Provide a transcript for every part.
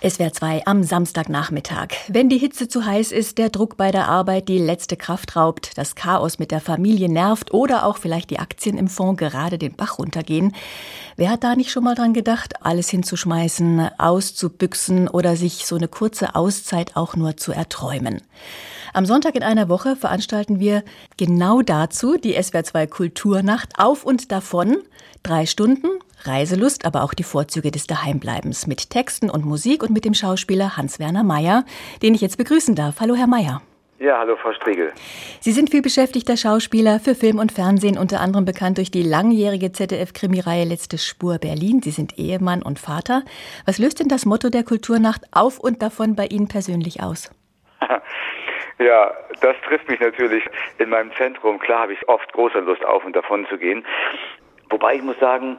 SWR 2 am Samstagnachmittag. Wenn die Hitze zu heiß ist, der Druck bei der Arbeit die letzte Kraft raubt, das Chaos mit der Familie nervt oder auch vielleicht die Aktien im Fonds gerade den Bach runtergehen. Wer hat da nicht schon mal dran gedacht, alles hinzuschmeißen, auszubüchsen oder sich so eine kurze Auszeit auch nur zu erträumen? Am Sonntag in einer Woche veranstalten wir genau dazu die SWR 2 Kulturnacht auf und davon. Drei Stunden, Reiselust, aber auch die Vorzüge des Daheimbleibens mit Texten und Musik und mit dem Schauspieler Hans-Werner Meyer, den ich jetzt begrüßen darf. Hallo, Herr Meyer. Ja, hallo Frau Striegel. Sie sind viel beschäftigter Schauspieler für Film und Fernsehen, unter anderem bekannt durch die langjährige ZDF-Krimireihe Letzte Spur Berlin. Sie sind Ehemann und Vater. Was löst denn das Motto der Kulturnacht auf und davon bei Ihnen persönlich aus? Ja, das trifft mich natürlich in meinem Zentrum. Klar habe ich oft große Lust auf und davon zu gehen. Wobei ich muss sagen,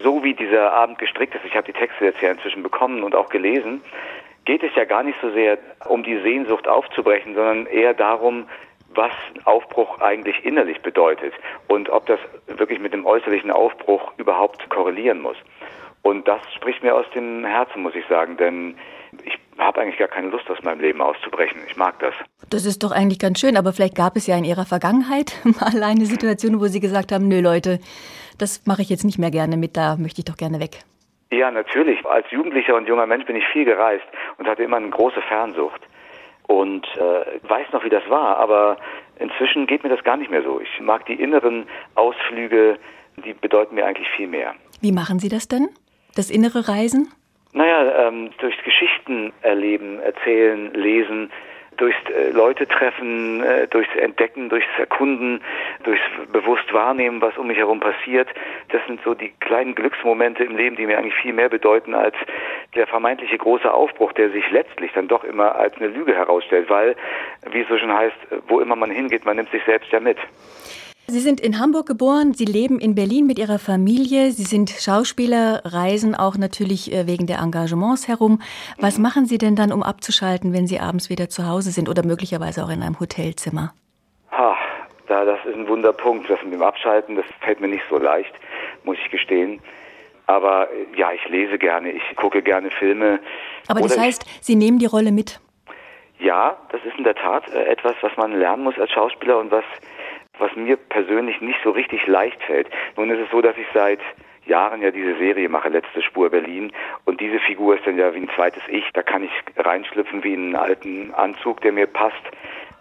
so wie dieser Abend gestrickt ist, ich habe die Texte jetzt ja inzwischen bekommen und auch gelesen, geht es ja gar nicht so sehr um die Sehnsucht aufzubrechen, sondern eher darum, was Aufbruch eigentlich innerlich bedeutet und ob das wirklich mit dem äußerlichen Aufbruch überhaupt korrelieren muss. Und das spricht mir aus dem Herzen, muss ich sagen, denn habe eigentlich gar keine Lust, aus meinem Leben auszubrechen. Ich mag das. Das ist doch eigentlich ganz schön, aber vielleicht gab es ja in Ihrer Vergangenheit mal eine Situation, wo Sie gesagt haben, nö Leute, das mache ich jetzt nicht mehr gerne mit, da möchte ich doch gerne weg. Ja, natürlich. Als Jugendlicher und junger Mensch bin ich viel gereist und hatte immer eine große Fernsucht. Und äh, weiß noch, wie das war, aber inzwischen geht mir das gar nicht mehr so. Ich mag die inneren Ausflüge, die bedeuten mir eigentlich viel mehr. Wie machen Sie das denn? Das innere Reisen? Naja, ähm, durch Geschichten erleben, erzählen, lesen, durchs äh, Leute treffen, äh, durchs Entdecken, durchs Erkunden, durchs bewusst wahrnehmen, was um mich herum passiert. Das sind so die kleinen Glücksmomente im Leben, die mir eigentlich viel mehr bedeuten als der vermeintliche große Aufbruch, der sich letztlich dann doch immer als eine Lüge herausstellt, weil, wie es so schon heißt, wo immer man hingeht, man nimmt sich selbst ja mit. Sie sind in Hamburg geboren, Sie leben in Berlin mit Ihrer Familie, Sie sind Schauspieler, reisen auch natürlich äh, wegen der Engagements herum. Was machen Sie denn dann, um abzuschalten, wenn Sie abends wieder zu Hause sind oder möglicherweise auch in einem Hotelzimmer? Ha, da, das ist ein Wunderpunkt. Das mit dem Abschalten, das fällt mir nicht so leicht, muss ich gestehen. Aber äh, ja, ich lese gerne, ich gucke gerne Filme. Aber das heißt, Sie nehmen die Rolle mit? Ja, das ist in der Tat äh, etwas, was man lernen muss als Schauspieler und was was mir persönlich nicht so richtig leicht fällt. Nun ist es so, dass ich seit Jahren ja diese Serie mache, Letzte Spur Berlin. Und diese Figur ist dann ja wie ein zweites Ich. Da kann ich reinschlüpfen wie in einen alten Anzug, der mir passt,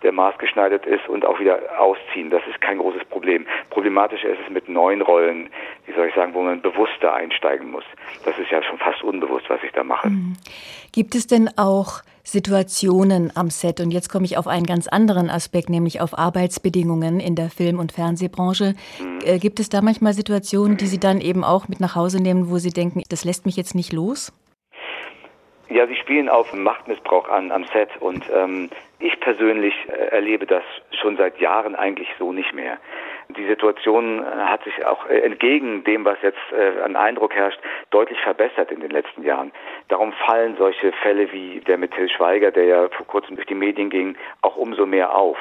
der maßgeschneidert ist und auch wieder ausziehen. Das ist kein großes Problem. Problematischer ist es mit neuen Rollen, wie soll ich sagen, wo man bewusster einsteigen muss. Das ist ja schon fast unbewusst, was ich da mache. Mhm. Gibt es denn auch Situationen am Set. Und jetzt komme ich auf einen ganz anderen Aspekt, nämlich auf Arbeitsbedingungen in der Film- und Fernsehbranche. Mhm. Äh, gibt es da manchmal Situationen, die Sie dann eben auch mit nach Hause nehmen, wo Sie denken, das lässt mich jetzt nicht los? Ja, Sie spielen auf Machtmissbrauch an am Set und ähm, ich persönlich äh, erlebe das schon seit Jahren eigentlich so nicht mehr. Die Situation äh, hat sich auch äh, entgegen dem, was jetzt äh, an Eindruck herrscht, deutlich verbessert in den letzten Jahren. Darum fallen solche Fälle wie der mit Till Schweiger, der ja vor kurzem durch die Medien ging, auch umso mehr auf.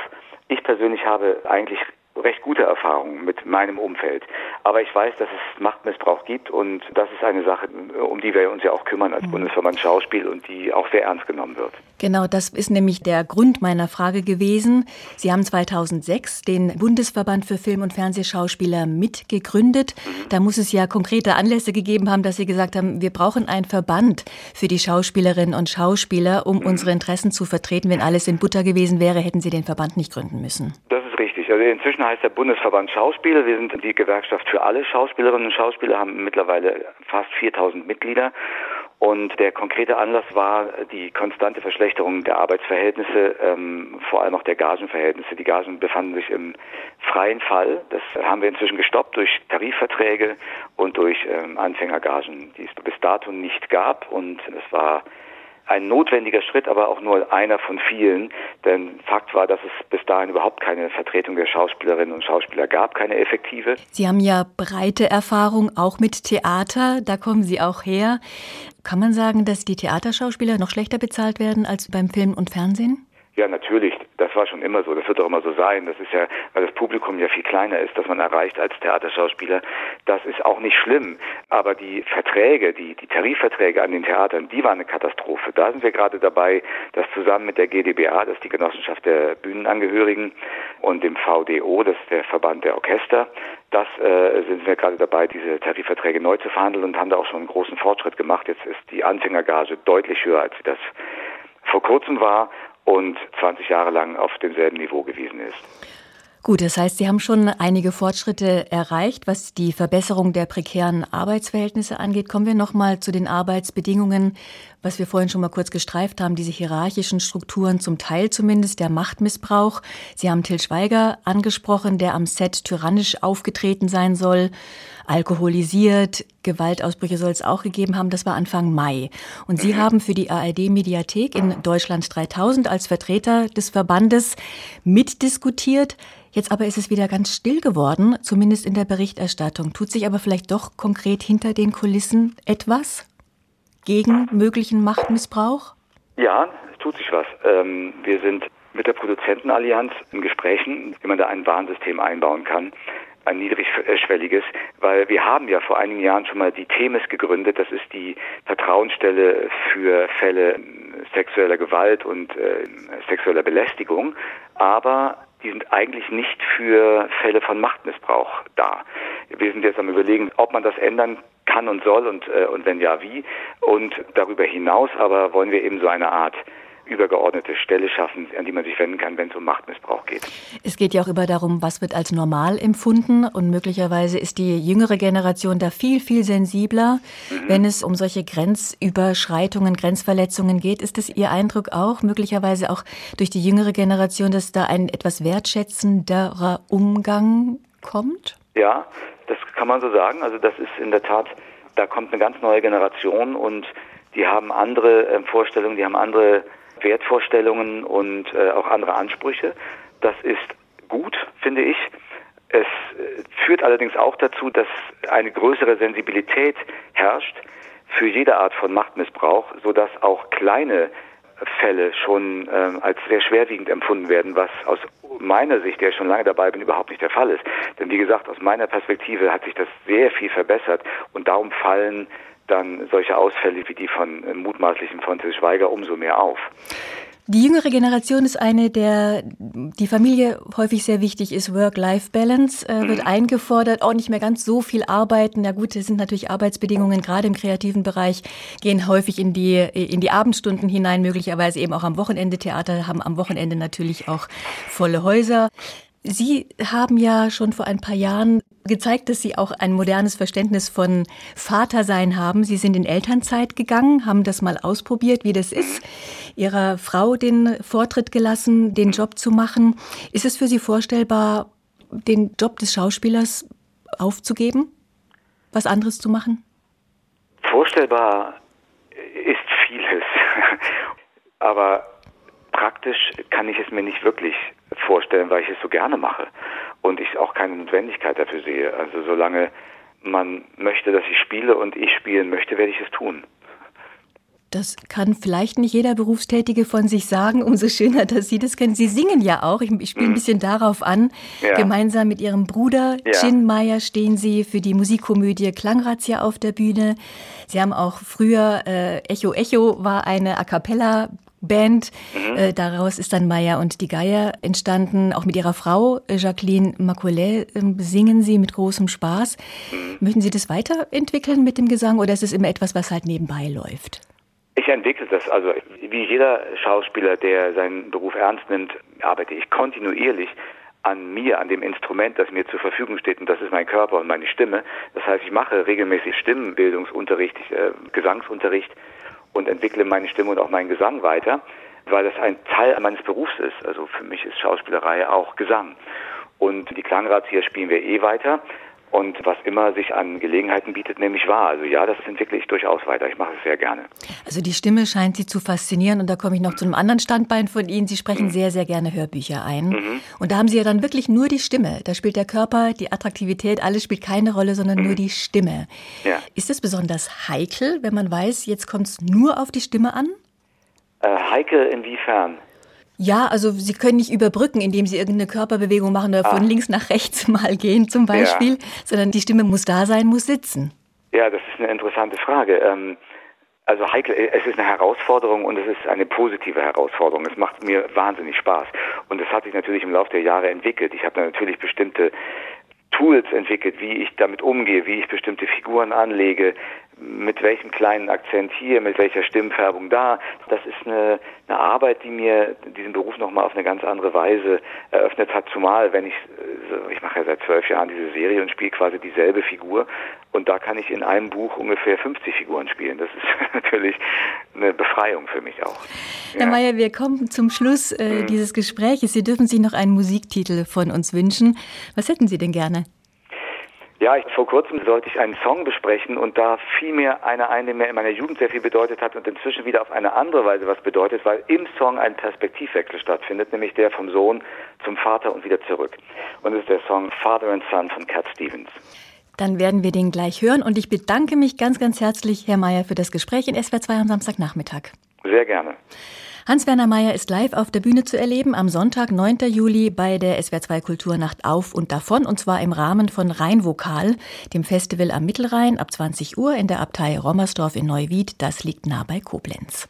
Ich persönlich habe eigentlich recht gute Erfahrungen mit meinem Umfeld. Aber ich weiß, dass es Machtmissbrauch gibt und das ist eine Sache, um die wir uns ja auch kümmern als mhm. Bundesverband Schauspiel und die auch sehr ernst genommen wird. Genau, das ist nämlich der Grund meiner Frage gewesen. Sie haben 2006 den Bundesverband für Film- und Fernsehschauspieler mitgegründet. Mhm. Da muss es ja konkrete Anlässe gegeben haben, dass Sie gesagt haben, wir brauchen einen Verband für die Schauspielerinnen und Schauspieler, um mhm. unsere Interessen zu vertreten. Wenn alles in Butter gewesen wäre, hätten Sie den Verband nicht gründen müssen. Das richtig. Also inzwischen heißt der Bundesverband Schauspieler. Wir sind die Gewerkschaft für alle Schauspielerinnen und Schauspieler, haben mittlerweile fast 4000 Mitglieder. Und der konkrete Anlass war die konstante Verschlechterung der Arbeitsverhältnisse, ähm, vor allem auch der Gagenverhältnisse. Die Gagen befanden sich im freien Fall. Das haben wir inzwischen gestoppt durch Tarifverträge und durch ähm, Anfängergagen, die es bis dato nicht gab. Und es war ein notwendiger Schritt, aber auch nur einer von vielen. Denn Fakt war, dass es bis dahin überhaupt keine Vertretung der Schauspielerinnen und Schauspieler gab, keine effektive. Sie haben ja breite Erfahrung auch mit Theater, da kommen Sie auch her. Kann man sagen, dass die Theaterschauspieler noch schlechter bezahlt werden als beim Film und Fernsehen? Ja, natürlich. Das war schon immer so. Das wird auch immer so sein. Das ist ja, weil das Publikum ja viel kleiner ist, das man erreicht als Theaterschauspieler. Das ist auch nicht schlimm. Aber die Verträge, die, die Tarifverträge an den Theatern, die waren eine Katastrophe. Da sind wir gerade dabei, das zusammen mit der GdBA, das ist die Genossenschaft der Bühnenangehörigen, und dem VDO, das ist der Verband der Orchester, das äh, sind wir gerade dabei, diese Tarifverträge neu zu verhandeln und haben da auch schon einen großen Fortschritt gemacht. Jetzt ist die Anfängergage deutlich höher, als sie das vor kurzem war und 20 Jahre lang auf demselben Niveau gewesen ist. Gut, das heißt, Sie haben schon einige Fortschritte erreicht, was die Verbesserung der prekären Arbeitsverhältnisse angeht. Kommen wir nochmal zu den Arbeitsbedingungen, was wir vorhin schon mal kurz gestreift haben, diese hierarchischen Strukturen, zum Teil zumindest der Machtmissbrauch. Sie haben Till Schweiger angesprochen, der am Set tyrannisch aufgetreten sein soll alkoholisiert. Gewaltausbrüche soll es auch gegeben haben. Das war Anfang Mai. Und Sie haben für die ARD-Mediathek in Deutschland 3000 als Vertreter des Verbandes mitdiskutiert. Jetzt aber ist es wieder ganz still geworden, zumindest in der Berichterstattung. Tut sich aber vielleicht doch konkret hinter den Kulissen etwas gegen möglichen Machtmissbrauch? Ja, es tut sich was. Ähm, wir sind mit der Produzentenallianz in Gesprächen, wie man da ein Warnsystem einbauen kann ein niedrigschwelliges, weil wir haben ja vor einigen Jahren schon mal die Themis gegründet. Das ist die Vertrauensstelle für Fälle sexueller Gewalt und äh, sexueller Belästigung. Aber die sind eigentlich nicht für Fälle von Machtmissbrauch da. Wir sind jetzt am überlegen, ob man das ändern kann und soll und, äh, und wenn ja, wie. Und darüber hinaus aber wollen wir eben so eine Art übergeordnete Stelle schaffen, an die man sich wenden kann, wenn es um Machtmissbrauch geht. Es geht ja auch immer darum, was wird als normal empfunden und möglicherweise ist die jüngere Generation da viel, viel sensibler, mhm. wenn es um solche Grenzüberschreitungen, Grenzverletzungen geht. Ist es Ihr Eindruck auch, möglicherweise auch durch die jüngere Generation, dass da ein etwas wertschätzenderer Umgang kommt? Ja, das kann man so sagen. Also das ist in der Tat, da kommt eine ganz neue Generation und die haben andere äh, Vorstellungen, die haben andere Wertvorstellungen und äh, auch andere Ansprüche. Das ist gut, finde ich. Es äh, führt allerdings auch dazu, dass eine größere Sensibilität herrscht für jede Art von Machtmissbrauch, sodass auch kleine Fälle schon ähm, als sehr schwerwiegend empfunden werden, was aus meiner Sicht, der ich schon lange dabei bin, überhaupt nicht der Fall ist. Denn wie gesagt, aus meiner Perspektive hat sich das sehr viel verbessert und darum fallen dann solche Ausfälle wie die von äh, mutmaßlichen von Til Schweiger umso mehr auf. Die jüngere Generation ist eine, der die Familie häufig sehr wichtig ist. Work-Life-Balance äh, wird mhm. eingefordert, auch nicht mehr ganz so viel arbeiten. Ja gut, es sind natürlich Arbeitsbedingungen, gerade im kreativen Bereich, gehen häufig in die, in die Abendstunden hinein, möglicherweise eben auch am Wochenende Theater, haben am Wochenende natürlich auch volle Häuser. Sie haben ja schon vor ein paar Jahren gezeigt, dass Sie auch ein modernes Verständnis von Vatersein haben. Sie sind in Elternzeit gegangen, haben das mal ausprobiert, wie das ist, Ihrer Frau den Vortritt gelassen, den Job zu machen. Ist es für Sie vorstellbar, den Job des Schauspielers aufzugeben, was anderes zu machen? Vorstellbar ist vieles, aber praktisch kann ich es mir nicht wirklich vorstellen, weil ich es so gerne mache und ich auch keine Notwendigkeit dafür sehe. Also solange man möchte, dass ich spiele und ich spielen möchte, werde ich es tun. Das kann vielleicht nicht jeder Berufstätige von sich sagen. Umso schöner, dass Sie das können. Sie singen ja auch. Ich, ich spiele ein mhm. bisschen darauf an. Ja. Gemeinsam mit Ihrem Bruder ja. Meyer stehen Sie für die Musikkomödie Klangrazzia auf der Bühne. Sie haben auch früher äh, Echo Echo war eine A cappella Band. Mhm. Äh, daraus ist dann Maya und die Geier entstanden. Auch mit ihrer Frau äh, Jacqueline Macolet äh, singen sie mit großem Spaß. Mhm. Möchten Sie das weiterentwickeln mit dem Gesang oder ist es immer etwas, was halt nebenbei läuft? Ich entwickle das. Also wie jeder Schauspieler, der seinen Beruf ernst nimmt, arbeite ich kontinuierlich an mir, an dem Instrument, das mir zur Verfügung steht, und das ist mein Körper und meine Stimme. Das heißt, ich mache regelmäßig Stimmenbildungsunterricht, äh, Gesangsunterricht und entwickle meine Stimme und auch meinen Gesang weiter, weil das ein Teil meines Berufs ist. Also für mich ist Schauspielerei auch Gesang. Und die Klangrazzia spielen wir eh weiter. Und was immer sich an Gelegenheiten bietet, nehme ich wahr. Also ja, das entwickle ich durchaus weiter. Ich mache es sehr gerne. Also die Stimme scheint Sie zu faszinieren. Und da komme ich noch zu einem anderen Standbein von Ihnen. Sie sprechen mhm. sehr, sehr gerne Hörbücher ein. Mhm. Und da haben Sie ja dann wirklich nur die Stimme. Da spielt der Körper, die Attraktivität, alles spielt keine Rolle, sondern mhm. nur die Stimme. Ja. Ist es besonders heikel, wenn man weiß, jetzt kommt es nur auf die Stimme an? Äh, heikel inwiefern? Ja, also Sie können nicht überbrücken, indem Sie irgendeine Körperbewegung machen oder ah. von links nach rechts mal gehen zum Beispiel, ja. sondern die Stimme muss da sein, muss sitzen. Ja, das ist eine interessante Frage. Ähm, also heikel, es ist eine Herausforderung und es ist eine positive Herausforderung. Es macht mir wahnsinnig Spaß. Und es hat sich natürlich im Laufe der Jahre entwickelt. Ich habe natürlich bestimmte Tools entwickelt, wie ich damit umgehe, wie ich bestimmte Figuren anlege, mit welchem kleinen Akzent hier, mit welcher Stimmfärbung da. Das ist eine, eine Arbeit, die mir diesen Beruf nochmal auf eine ganz andere Weise eröffnet hat, zumal wenn ich, ich mache ja seit zwölf Jahren diese Serie und spiele quasi dieselbe Figur und da kann ich in einem Buch ungefähr 50 Figuren spielen. Das ist natürlich eine Befreiung für mich auch. Herr ja. Mayer, wir kommen zum Schluss äh, mhm. dieses Gespräches. Sie dürfen sich noch einen Musiktitel von uns wünschen. Was hätten Sie denn gerne? Ja, ich, vor kurzem sollte ich einen Song besprechen und da fiel mir einer ein, der mir in meiner Jugend sehr viel bedeutet hat und inzwischen wieder auf eine andere Weise was bedeutet, weil im Song ein Perspektivwechsel stattfindet, nämlich der vom Sohn zum Vater und wieder zurück. Und es ist der Song Father and Son von Cat Stevens. Dann werden wir den gleich hören und ich bedanke mich ganz, ganz herzlich, Herr Mayer, für das Gespräch in SWR 2 am Samstagnachmittag. Sehr gerne. Hans-Werner Mayer ist live auf der Bühne zu erleben am Sonntag, 9. Juli bei der SWR2 Kulturnacht auf und davon und zwar im Rahmen von Rheinvokal, dem Festival am Mittelrhein ab 20 Uhr in der Abtei Rommersdorf in Neuwied. Das liegt nah bei Koblenz.